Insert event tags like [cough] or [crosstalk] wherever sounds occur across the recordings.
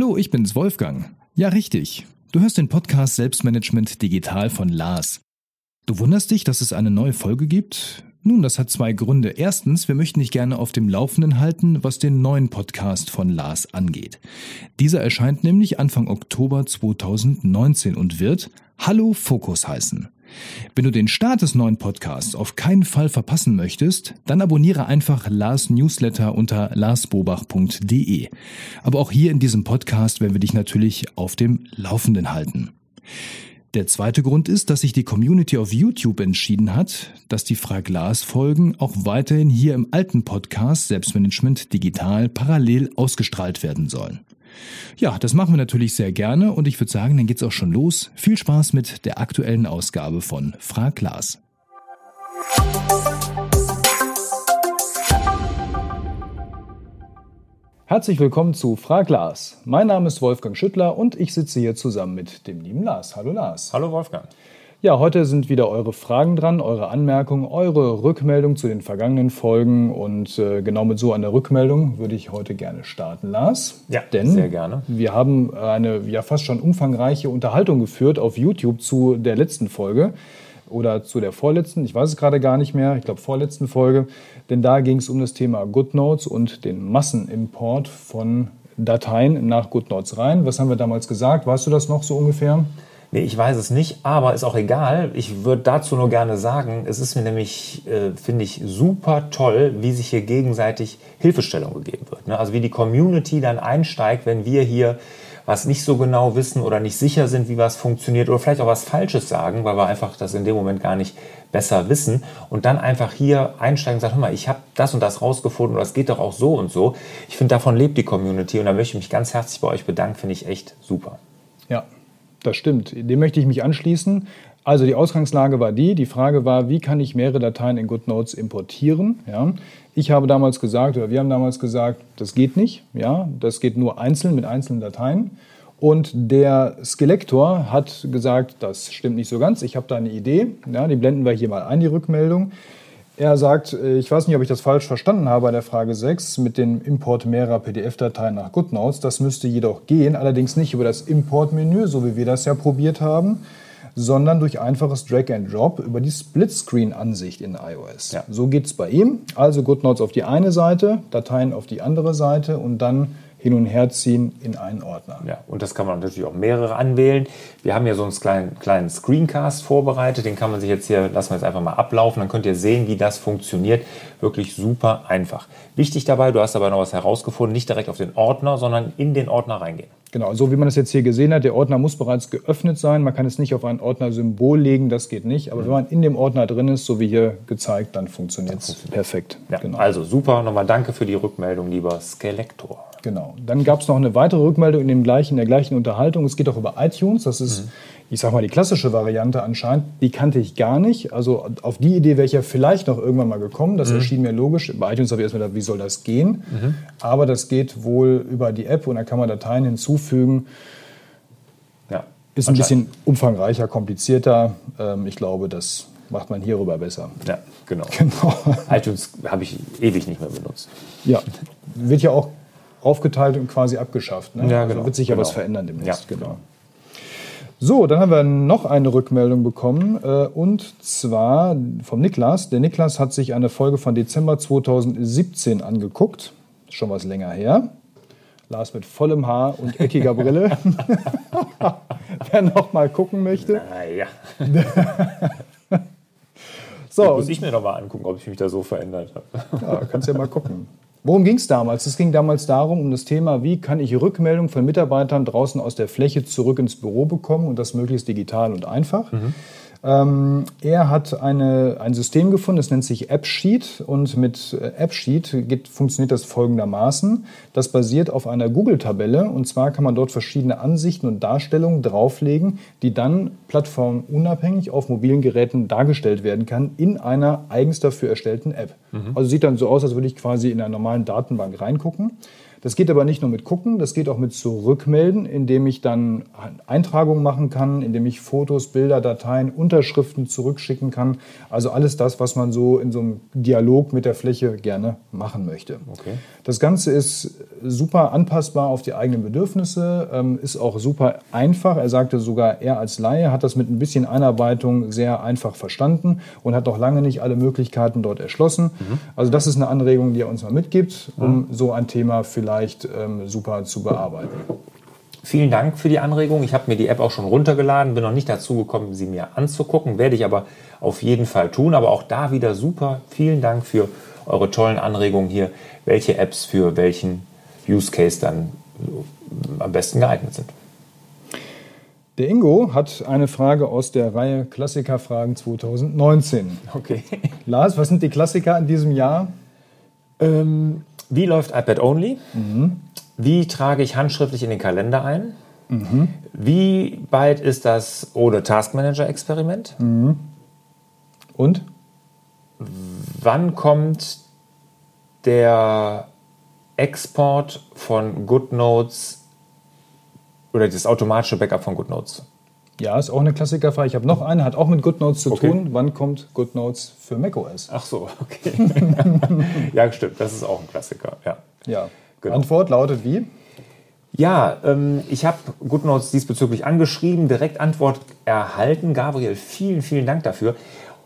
Hallo, ich bin's Wolfgang. Ja, richtig. Du hörst den Podcast Selbstmanagement Digital von Lars. Du wunderst dich, dass es eine neue Folge gibt? Nun, das hat zwei Gründe. Erstens, wir möchten dich gerne auf dem Laufenden halten, was den neuen Podcast von Lars angeht. Dieser erscheint nämlich Anfang Oktober 2019 und wird Hallo Fokus heißen. Wenn du den Start des neuen Podcasts auf keinen Fall verpassen möchtest, dann abonniere einfach Lars Newsletter unter larsbobach.de. Aber auch hier in diesem Podcast werden wir dich natürlich auf dem Laufenden halten. Der zweite Grund ist, dass sich die Community auf YouTube entschieden hat, dass die Frag Lars Folgen auch weiterhin hier im alten Podcast Selbstmanagement digital parallel ausgestrahlt werden sollen. Ja, das machen wir natürlich sehr gerne und ich würde sagen, dann geht's auch schon los. Viel Spaß mit der aktuellen Ausgabe von Frag Lars. Herzlich willkommen zu Frag Lars. Mein Name ist Wolfgang Schüttler und ich sitze hier zusammen mit dem lieben Lars. Hallo Lars. Hallo Wolfgang. Ja, heute sind wieder eure Fragen dran, eure Anmerkungen, eure Rückmeldung zu den vergangenen Folgen und äh, genau mit so einer Rückmeldung würde ich heute gerne starten, Lars. Ja, Denn sehr gerne. Wir haben eine ja fast schon umfangreiche Unterhaltung geführt auf YouTube zu der letzten Folge oder zu der vorletzten, ich weiß es gerade gar nicht mehr, ich glaube vorletzten Folge, denn da ging es um das Thema GoodNotes und den Massenimport von Dateien nach GoodNotes rein. Was haben wir damals gesagt? Weißt du das noch so ungefähr? Nee, ich weiß es nicht, aber ist auch egal. Ich würde dazu nur gerne sagen, es ist mir nämlich, äh, finde ich, super toll, wie sich hier gegenseitig Hilfestellung gegeben wird. Ne? Also wie die Community dann einsteigt, wenn wir hier was nicht so genau wissen oder nicht sicher sind, wie was funktioniert oder vielleicht auch was Falsches sagen, weil wir einfach das in dem Moment gar nicht besser wissen und dann einfach hier einsteigen und sagen, hör mal, ich habe das und das rausgefunden oder es geht doch auch so und so. Ich finde, davon lebt die Community und da möchte ich mich ganz herzlich bei euch bedanken, finde ich echt super. Ja, das stimmt. Dem möchte ich mich anschließen. Also die Ausgangslage war die, die Frage war, wie kann ich mehrere Dateien in GoodNotes importieren? Ja. Ich habe damals gesagt, oder wir haben damals gesagt, das geht nicht. Ja. Das geht nur einzeln mit einzelnen Dateien. Und der Skelektor hat gesagt, das stimmt nicht so ganz, ich habe da eine Idee. Ja, die blenden wir hier mal ein, die Rückmeldung. Er sagt, äh, ich weiß nicht, ob ich das falsch verstanden habe bei der Frage 6 mit dem Import mehrerer PDF-Dateien nach GoodNotes. Das müsste jedoch gehen, allerdings nicht über das Import-Menü, so wie wir das ja probiert haben, sondern durch einfaches Drag and Drop über die Splitscreen-Ansicht in iOS. Ja. So geht es bei ihm. Also GoodNotes auf die eine Seite, Dateien auf die andere Seite und dann hin und her ziehen in einen Ordner. Ja, und das kann man natürlich auch mehrere anwählen. Wir haben hier so einen kleinen, kleinen Screencast vorbereitet, den kann man sich jetzt hier, lassen wir jetzt einfach mal ablaufen, dann könnt ihr sehen, wie das funktioniert. Wirklich super einfach. Wichtig dabei, du hast aber noch was herausgefunden, nicht direkt auf den Ordner, sondern in den Ordner reingehen. Genau, so wie man das jetzt hier gesehen hat, der Ordner muss bereits geöffnet sein. Man kann es nicht auf ein Ordnersymbol legen, das geht nicht. Aber mhm. wenn man in dem Ordner drin ist, so wie hier gezeigt, dann funktioniert es perfekt. Ja, genau. Also super, nochmal danke für die Rückmeldung, lieber Skelektor. Genau. Dann gab es noch eine weitere Rückmeldung in, dem gleichen, in der gleichen Unterhaltung. Es geht auch über iTunes. Das ist, mhm. Ich sag mal, die klassische Variante anscheinend. Die kannte ich gar nicht. Also auf die Idee wäre ich ja vielleicht noch irgendwann mal gekommen. Das mhm. erschien mir logisch. Bei iTunes habe ich erstmal gedacht, wie soll das gehen? Mhm. Aber das geht wohl über die App und da kann man Dateien hinzufügen. Ja, ist ein bisschen umfangreicher, komplizierter. Ähm, ich glaube, das macht man hierüber besser. Ja, genau. [laughs] genau. iTunes habe ich ewig nicht mehr benutzt. Ja, wird ja auch aufgeteilt und quasi abgeschafft. Ne? Ja, also genau. wird sich ja genau. was verändern demnächst. Ja, genau. So, dann haben wir noch eine Rückmeldung bekommen äh, und zwar vom Niklas. Der Niklas hat sich eine Folge von Dezember 2017 angeguckt, schon was länger her. Lars mit vollem Haar und eckiger Brille. [laughs] [laughs] Wer noch mal gucken möchte. Naja. [laughs] so. muss ich mir noch mal angucken, ob ich mich da so verändert habe. Ja, kannst ja mal gucken. Worum ging es damals? Es ging damals darum, um das Thema, wie kann ich Rückmeldungen von Mitarbeitern draußen aus der Fläche zurück ins Büro bekommen und das möglichst digital und einfach. Mhm. Ähm, er hat eine, ein System gefunden, das nennt sich AppSheet und mit äh, AppSheet geht, funktioniert das folgendermaßen. Das basiert auf einer Google-Tabelle und zwar kann man dort verschiedene Ansichten und Darstellungen drauflegen, die dann plattformunabhängig auf mobilen Geräten dargestellt werden kann in einer eigens dafür erstellten App. Mhm. Also sieht dann so aus, als würde ich quasi in einer normalen Datenbank reingucken. Das geht aber nicht nur mit gucken, das geht auch mit zurückmelden, indem ich dann Eintragungen machen kann, indem ich Fotos, Bilder, Dateien, Unterschriften zurückschicken kann. Also alles das, was man so in so einem Dialog mit der Fläche gerne machen möchte. Okay. Das Ganze ist super anpassbar auf die eigenen Bedürfnisse, ähm, ist auch super einfach. Er sagte sogar, er als Laie hat das mit ein bisschen Einarbeitung sehr einfach verstanden und hat noch lange nicht alle Möglichkeiten dort erschlossen. Mhm. Also das ist eine Anregung, die er uns mal mitgibt, um mhm. so ein Thema vielleicht ähm, super zu bearbeiten. Vielen Dank für die Anregung. Ich habe mir die App auch schon runtergeladen, bin noch nicht dazu gekommen, sie mir anzugucken. Werde ich aber auf jeden Fall tun. Aber auch da wieder super. Vielen Dank für eure tollen Anregungen hier, welche Apps für welchen Use Case dann am besten geeignet sind. Der Ingo hat eine Frage aus der Reihe Klassikerfragen 2019. Okay. Lars, was sind die Klassiker in diesem Jahr? Ähm, wie läuft iPad Only? Mhm. Wie trage ich handschriftlich in den Kalender ein? Mhm. Wie weit ist das ohne Taskmanager-Experiment? Mhm. Und? Wann kommt der Export von GoodNotes oder das automatische Backup von GoodNotes? Ja, ist auch eine Klassikerfrage. Ich habe noch eine, hat auch mit GoodNotes zu okay. tun. Wann kommt GoodNotes für macOS? Ach so, okay. [laughs] ja, stimmt, das ist auch ein Klassiker. Ja. ja. Genau. Antwort lautet wie? Ja, ähm, ich habe GoodNotes diesbezüglich angeschrieben, direkt Antwort erhalten. Gabriel, vielen, vielen Dank dafür.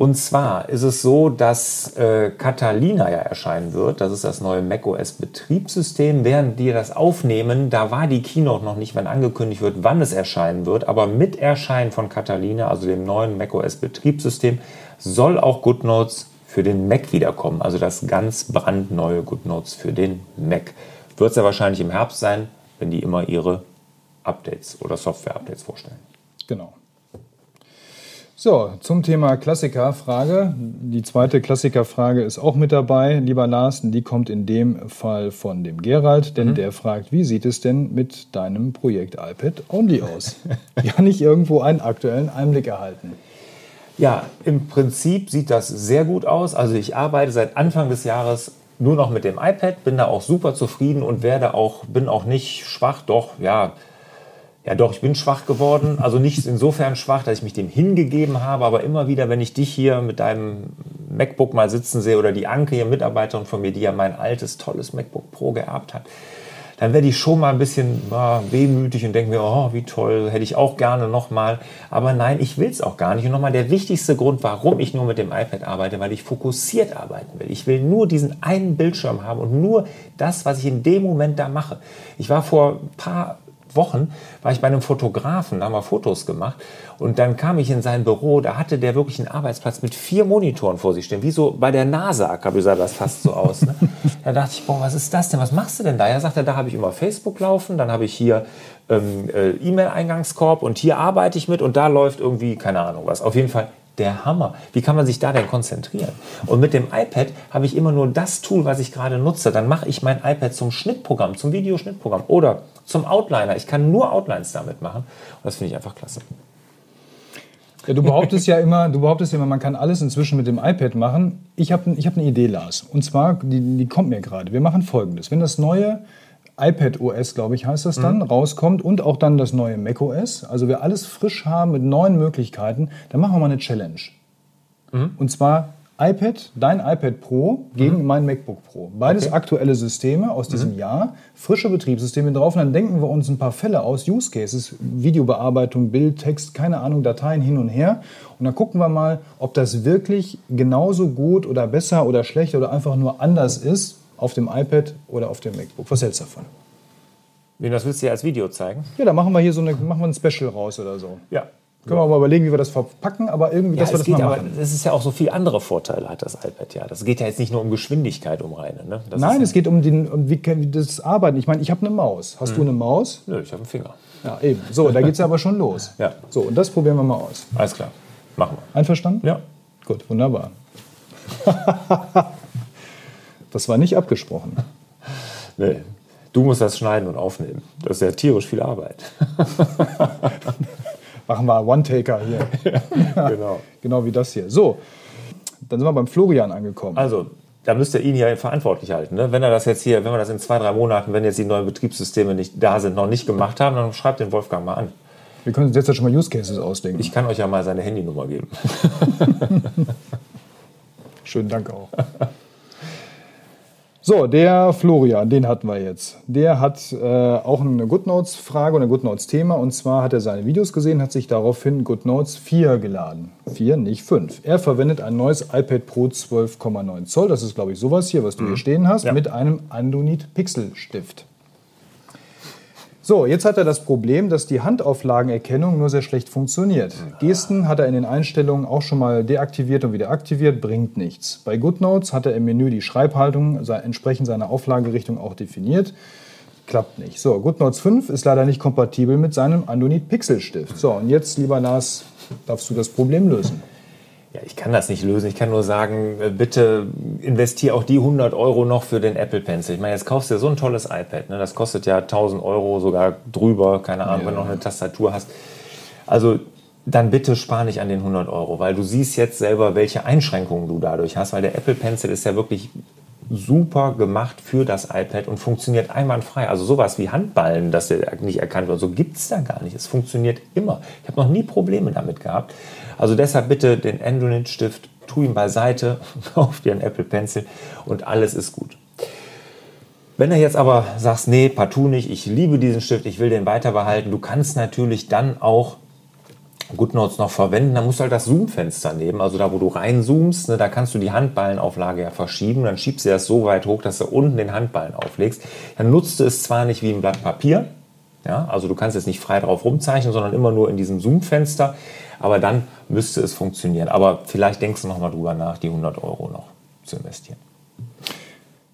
Und zwar ist es so, dass äh, Catalina ja erscheinen wird. Das ist das neue macOS-Betriebssystem. Während die das aufnehmen, da war die Keynote noch nicht, wenn angekündigt wird, wann es erscheinen wird. Aber mit Erscheinen von Catalina, also dem neuen macOS-Betriebssystem, soll auch GoodNotes für den Mac wiederkommen. Also das ganz brandneue GoodNotes für den Mac. Wird es ja wahrscheinlich im Herbst sein, wenn die immer ihre Updates oder Software-Updates vorstellen. Genau. So, zum Thema Klassikerfrage. Die zweite Klassikerfrage ist auch mit dabei, lieber Lars. Die kommt in dem Fall von dem Gerald, denn mhm. der fragt, wie sieht es denn mit deinem Projekt iPad Only aus? [laughs] Kann ich irgendwo einen aktuellen Einblick erhalten? Ja, im Prinzip sieht das sehr gut aus. Also ich arbeite seit Anfang des Jahres nur noch mit dem iPad, bin da auch super zufrieden und werde auch, bin auch nicht schwach, doch, ja, ja, doch, ich bin schwach geworden. Also nicht insofern schwach, dass ich mich dem hingegeben habe, aber immer wieder, wenn ich dich hier mit deinem MacBook mal sitzen sehe oder die Anke, hier Mitarbeiterin von mir, die ja mein altes, tolles MacBook Pro geerbt hat, dann werde ich schon mal ein bisschen ja, wehmütig und denke mir, oh, wie toll, hätte ich auch gerne nochmal. Aber nein, ich will es auch gar nicht. Und nochmal der wichtigste Grund, warum ich nur mit dem iPad arbeite, weil ich fokussiert arbeiten will. Ich will nur diesen einen Bildschirm haben und nur das, was ich in dem Moment da mache. Ich war vor ein paar Wochen war ich bei einem Fotografen, da haben wir Fotos gemacht und dann kam ich in sein Büro, da hatte der wirklich einen Arbeitsplatz mit vier Monitoren vor sich stehen, wie so bei der NASA, sah das fast so aus. Ne? [laughs] da dachte ich, boah, was ist das denn, was machst du denn da? Er sagte, da habe ich immer Facebook laufen, dann habe ich hier ähm, äh, E-Mail-Eingangskorb und hier arbeite ich mit und da läuft irgendwie, keine Ahnung was. Auf jeden Fall der Hammer. Wie kann man sich da denn konzentrieren? Und mit dem iPad habe ich immer nur das Tool, was ich gerade nutze. Dann mache ich mein iPad zum Schnittprogramm, zum Videoschnittprogramm oder zum Outliner. Ich kann nur Outlines damit machen. Und das finde ich einfach klasse. Ja, du behauptest ja immer, du behauptest immer, man kann alles inzwischen mit dem iPad machen. Ich habe ich hab eine Idee, Lars. Und zwar, die, die kommt mir gerade. Wir machen folgendes. Wenn das neue iPad OS, glaube ich, heißt das dann, mhm. rauskommt und auch dann das neue Mac OS, also wir alles frisch haben mit neuen Möglichkeiten, dann machen wir mal eine Challenge. Mhm. Und zwar iPad, dein iPad Pro gegen mhm. mein MacBook Pro. Beides okay. aktuelle Systeme aus diesem mhm. Jahr, frische Betriebssysteme drauf. Und dann denken wir uns ein paar Fälle aus, Use Cases, Videobearbeitung, Bild, Text, keine Ahnung, Dateien hin und her. Und dann gucken wir mal, ob das wirklich genauso gut oder besser oder schlechter oder einfach nur anders ist auf dem iPad oder auf dem MacBook. Was hältst du davon? Wie, das willst du dir als Video zeigen? Ja, da machen wir hier so eine, machen wir ein Special raus oder so. Ja, können wir mal überlegen, wie wir das verpacken, aber irgendwie, ja, dass wir das geht, mal machen. Aber es ist ja auch so viele andere Vorteile hat das iPad ja. Das geht ja jetzt nicht nur um Geschwindigkeit um reine. Ne? Nein, ja es geht um, den, um wie, das Arbeiten. Ich meine, ich habe eine Maus. Hast hm. du eine Maus? Nö, ich habe einen Finger. Ja, eben. So, da geht es aber schon los. Ja. So, und das probieren wir mal aus. Alles klar. Machen wir. Einverstanden? Ja. Gut, wunderbar. [laughs] das war nicht abgesprochen. [laughs] Nee. Du musst das schneiden und aufnehmen. Das ist ja tierisch viel Arbeit. [laughs] Machen wir One-Taker hier. Ja, [laughs] genau. genau wie das hier. So, dann sind wir beim Florian angekommen. Also, da müsst ihr ihn ja verantwortlich halten. Ne? Wenn er das jetzt hier, wenn wir das in zwei, drei Monaten, wenn jetzt die neuen Betriebssysteme nicht da sind, noch nicht gemacht haben, dann schreibt den Wolfgang mal an. Wir können uns jetzt ja schon mal Use Cases ausdenken. Ich kann euch ja mal seine Handynummer geben. Schönen Dank auch. So, der Florian, den hatten wir jetzt. Der hat äh, auch eine GoodNotes-Frage und ein GoodNotes-Thema. Und zwar hat er seine Videos gesehen, hat sich daraufhin GoodNotes 4 geladen. 4, nicht 5. Er verwendet ein neues iPad Pro 12,9 Zoll. Das ist, glaube ich, sowas hier, was du mhm. hier stehen hast, ja. mit einem Andonit Pixel-Stift. So, jetzt hat er das Problem, dass die Handauflagenerkennung nur sehr schlecht funktioniert. Gesten hat er in den Einstellungen auch schon mal deaktiviert und wieder aktiviert, bringt nichts. Bei GoodNotes hat er im Menü die Schreibhaltung entsprechend seiner Auflagerichtung auch definiert. Klappt nicht. So, GoodNotes 5 ist leider nicht kompatibel mit seinem Andonit Pixel Stift. So, und jetzt, lieber Lars, darfst du das Problem lösen. Ja, ich kann das nicht lösen. Ich kann nur sagen, äh, bitte investiere auch die 100 Euro noch für den Apple Pencil. Ich meine, jetzt kaufst du ja so ein tolles iPad. Ne? Das kostet ja 1000 Euro, sogar drüber. Keine Ahnung, ja. wenn du noch eine Tastatur hast. Also dann bitte spar nicht an den 100 Euro, weil du siehst jetzt selber, welche Einschränkungen du dadurch hast, weil der Apple Pencil ist ja wirklich super gemacht für das iPad und funktioniert einwandfrei. Also sowas wie Handballen, dass der nicht erkannt wird, so gibt es da gar nicht. Es funktioniert immer. Ich habe noch nie Probleme damit gehabt. Also deshalb bitte den Android-Stift, tu ihn beiseite, [laughs] kauf dir einen Apple Pencil und alles ist gut. Wenn du jetzt aber sagst, nee, partout nicht, ich liebe diesen Stift, ich will den weiter behalten, du kannst natürlich dann auch GoodNotes noch verwenden, dann musst du halt das Zoom-Fenster nehmen, also da, wo du reinzoomst, ne, da kannst du die Handballenauflage ja verschieben, dann schiebst du das so weit hoch, dass du unten den Handballen auflegst. Dann nutzt du es zwar nicht wie ein Blatt Papier, ja, also du kannst jetzt nicht frei drauf rumzeichnen, sondern immer nur in diesem Zoom-Fenster, aber dann müsste es funktionieren. Aber vielleicht denkst du noch mal drüber nach, die 100 Euro noch zu investieren.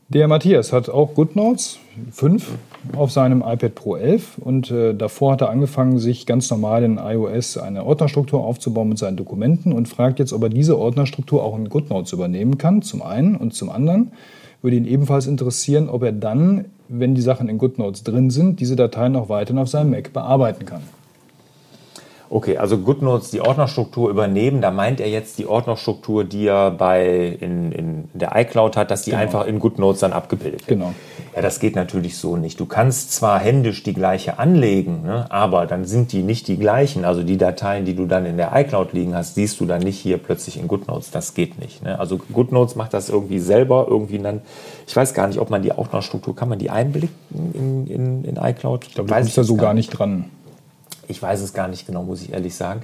Der Matthias hat auch GoodNotes 5 auf seinem iPad Pro 11 und äh, davor hat er angefangen, sich ganz normal in iOS eine Ordnerstruktur aufzubauen mit seinen Dokumenten und fragt jetzt, ob er diese Ordnerstruktur auch in GoodNotes übernehmen kann, zum einen und zum anderen würde ihn ebenfalls interessieren, ob er dann, wenn die Sachen in GoodNotes drin sind, diese Dateien auch weiterhin auf seinem Mac bearbeiten kann. Okay, also GoodNotes die Ordnerstruktur übernehmen, da meint er jetzt die Ordnerstruktur, die er bei in, in der iCloud hat, dass die genau. einfach in GoodNotes dann abgebildet wird. Genau. Ja, das geht natürlich so nicht. Du kannst zwar händisch die gleiche anlegen, ne, aber dann sind die nicht die gleichen. Also die Dateien, die du dann in der iCloud liegen hast, siehst du dann nicht hier plötzlich in GoodNotes. Das geht nicht. Ne? Also GoodNotes macht das irgendwie selber, irgendwie dann, ich weiß gar nicht, ob man die Ordnerstruktur, kann man die einblicken in, in, in iCloud? Ich glaube, du bist da so gar nicht dran. Ich weiß es gar nicht genau, muss ich ehrlich sagen.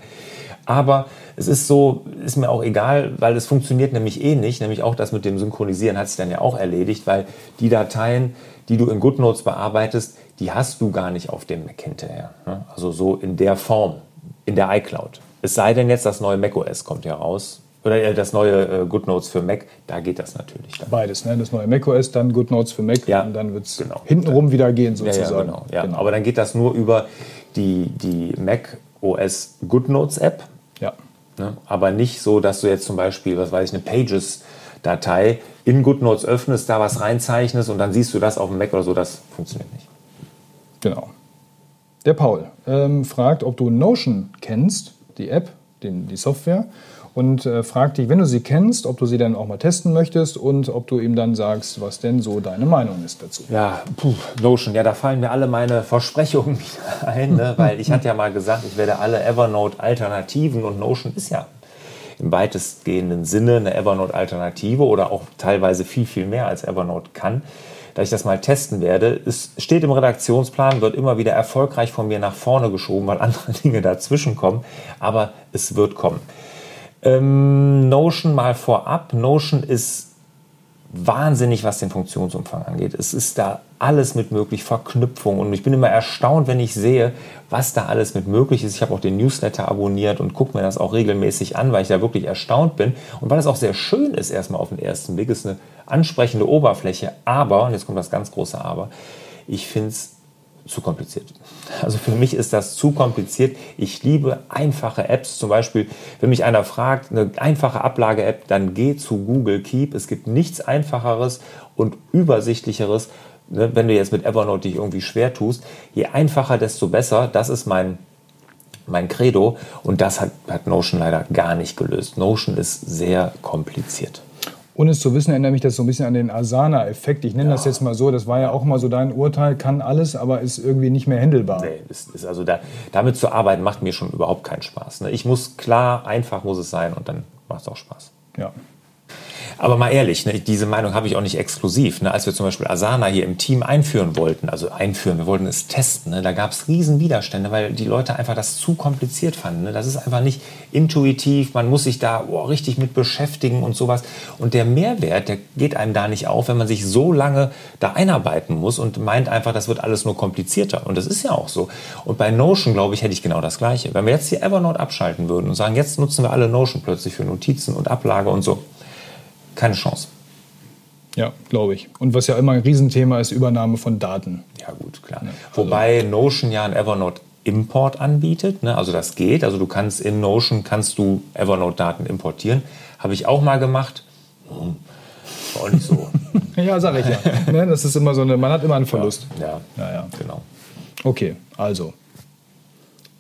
Aber es ist so, ist mir auch egal, weil es funktioniert nämlich eh nicht. Nämlich auch das mit dem Synchronisieren hat sich dann ja auch erledigt, weil die Dateien, die du in GoodNotes bearbeitest, die hast du gar nicht auf dem Mac hinterher. Ne? Also so in der Form, in der iCloud. Es sei denn jetzt, das neue macOS kommt ja raus. Oder äh, das neue äh, GoodNotes für Mac, da geht das natürlich. Dann. Beides, ne? das neue macOS, dann GoodNotes für Mac ja, und dann wird es genau. hintenrum wieder gehen sozusagen. Ja, ja, genau, ja. genau. Aber dann geht das nur über die, die Mac OS GoodNotes App. Ja. Ne? Aber nicht so, dass du jetzt zum Beispiel, was weiß ich, eine Pages-Datei in GoodNotes öffnest, da was reinzeichnest und dann siehst du das auf dem Mac oder so. Das funktioniert nicht. Genau. Der Paul ähm, fragt, ob du Notion kennst, die App, den, die Software und äh, fragt dich, wenn du sie kennst, ob du sie dann auch mal testen möchtest und ob du ihm dann sagst, was denn so deine Meinung ist dazu. Ja, puh, Notion, ja, da fallen mir alle meine Versprechungen wieder [laughs] ein, ne? [laughs] weil ich hatte ja mal gesagt, ich werde alle Evernote-Alternativen und Notion ist ja im weitestgehenden Sinne eine Evernote-Alternative oder auch teilweise viel, viel mehr als Evernote kann da ich das mal testen werde. Es steht im Redaktionsplan, wird immer wieder erfolgreich von mir nach vorne geschoben, weil [laughs] andere Dinge dazwischen kommen, aber es wird kommen. Ähm, Notion mal vorab. Notion ist wahnsinnig, was den Funktionsumfang angeht. Es ist da alles mit möglich, Verknüpfung. Und ich bin immer erstaunt, wenn ich sehe, was da alles mit möglich ist. Ich habe auch den Newsletter abonniert und gucke mir das auch regelmäßig an, weil ich da wirklich erstaunt bin. Und weil es auch sehr schön ist, erstmal auf den ersten Blick, ist eine ansprechende Oberfläche. Aber, und jetzt kommt das ganz große Aber, ich finde es zu kompliziert. Also für mich ist das zu kompliziert. Ich liebe einfache Apps. Zum Beispiel, wenn mich einer fragt, eine einfache Ablage-App, dann geh zu Google Keep. Es gibt nichts einfacheres und übersichtlicheres. Ne, wenn du jetzt mit Evernote dich irgendwie schwer tust, je einfacher, desto besser. Das ist mein, mein Credo. Und das hat, hat Notion leider gar nicht gelöst. Notion ist sehr kompliziert. Ohne es zu wissen, erinnert mich das so ein bisschen an den Asana-Effekt. Ich nenne ja. das jetzt mal so. Das war ja auch mal so dein Urteil, kann alles, aber ist irgendwie nicht mehr händelbar. Nee, ist, ist also da, damit zu arbeiten macht mir schon überhaupt keinen Spaß. Ne? Ich muss klar, einfach muss es sein und dann macht es auch Spaß. Ja. Aber mal ehrlich, ne, diese Meinung habe ich auch nicht exklusiv. Ne? Als wir zum Beispiel Asana hier im Team einführen wollten, also einführen, wir wollten es testen, ne? da gab es riesen Widerstände, weil die Leute einfach das zu kompliziert fanden. Ne? Das ist einfach nicht intuitiv, man muss sich da oh, richtig mit beschäftigen und sowas. Und der Mehrwert, der geht einem da nicht auf, wenn man sich so lange da einarbeiten muss und meint einfach, das wird alles nur komplizierter. Und das ist ja auch so. Und bei Notion, glaube ich, hätte ich genau das Gleiche. Wenn wir jetzt hier Evernote abschalten würden und sagen, jetzt nutzen wir alle Notion plötzlich für Notizen und Ablage und so, keine Chance. Ja, glaube ich. Und was ja immer ein Riesenthema ist, Übernahme von Daten. Ja, gut, klar. Ja, also Wobei Notion ja ein Evernote Import anbietet. Ne? Also das geht. Also du kannst in Notion kannst du Evernote-Daten importieren. Habe ich auch mal gemacht. Hm. War auch nicht so. [laughs] ja, sag ich ja. ne? Das ist immer so eine, man hat immer einen Verlust. Ja, ja, ja. genau. Okay, also.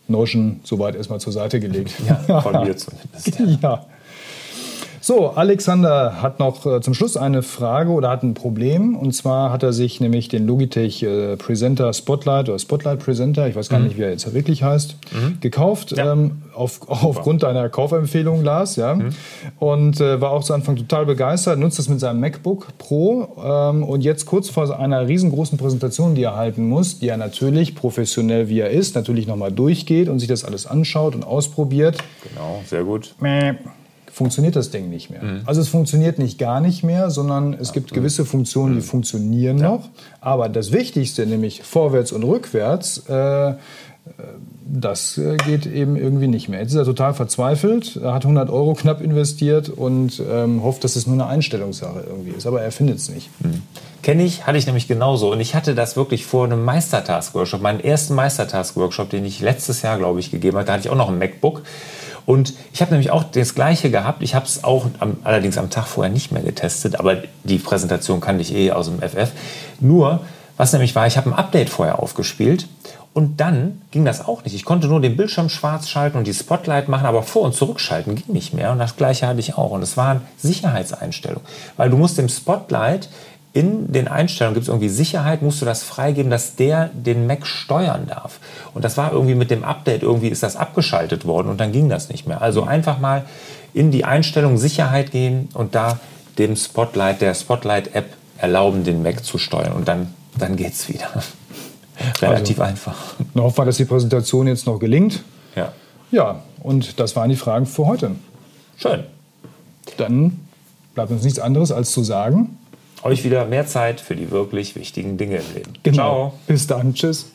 Notion soweit erstmal zur Seite gelegt. Ja, [laughs] von mir zumindest. ja. So, Alexander hat noch äh, zum Schluss eine Frage oder hat ein Problem. Und zwar hat er sich nämlich den Logitech äh, Presenter Spotlight oder Spotlight Presenter, ich weiß gar mhm. nicht, wie er jetzt wirklich heißt, mhm. gekauft. Ja. Ähm, auf, aufgrund deiner Kaufempfehlung, Lars. Ja? Mhm. Und äh, war auch zu Anfang total begeistert, nutzt das mit seinem MacBook Pro. Ähm, und jetzt kurz vor einer riesengroßen Präsentation, die er halten muss, die er natürlich, professionell wie er ist, natürlich nochmal durchgeht und sich das alles anschaut und ausprobiert. Genau, sehr gut. Mäh funktioniert das Ding nicht mehr. Mhm. Also es funktioniert nicht gar nicht mehr, sondern es gibt gewisse Funktionen, die mhm. funktionieren ja. noch. Aber das Wichtigste, nämlich vorwärts und rückwärts, äh, das äh, geht eben irgendwie nicht mehr. Jetzt ist er total verzweifelt, er hat 100 Euro knapp investiert und ähm, hofft, dass es nur eine Einstellungssache irgendwie ist. Aber er findet es nicht. Mhm. Kenne ich, hatte ich nämlich genauso. Und ich hatte das wirklich vor einem Meistertask-Workshop, meinen ersten Meistertask-Workshop, den ich letztes Jahr, glaube ich, gegeben habe. Da hatte ich auch noch ein MacBook. Und ich habe nämlich auch das Gleiche gehabt. Ich habe es auch am, allerdings am Tag vorher nicht mehr getestet, aber die Präsentation kannte ich eh aus dem FF. Nur, was nämlich war, ich habe ein Update vorher aufgespielt und dann ging das auch nicht. Ich konnte nur den Bildschirm schwarz schalten und die Spotlight machen, aber vor- und zurückschalten ging nicht mehr. Und das gleiche hatte ich auch. Und es waren Sicherheitseinstellungen. Weil du musst dem Spotlight in den Einstellungen gibt es irgendwie Sicherheit, musst du das freigeben, dass der den Mac steuern darf. Und das war irgendwie mit dem Update, irgendwie ist das abgeschaltet worden und dann ging das nicht mehr. Also einfach mal in die Einstellung Sicherheit gehen und da dem Spotlight, der Spotlight-App erlauben, den Mac zu steuern. Und dann, dann geht es wieder. [laughs] Relativ also, einfach. Dann hoffen dass die Präsentation jetzt noch gelingt. Ja. Ja, und das waren die Fragen für heute. Schön. Dann bleibt uns nichts anderes als zu sagen, euch wieder mehr Zeit für die wirklich wichtigen Dinge im Leben. Genau. Ciao. Bis dann. Tschüss.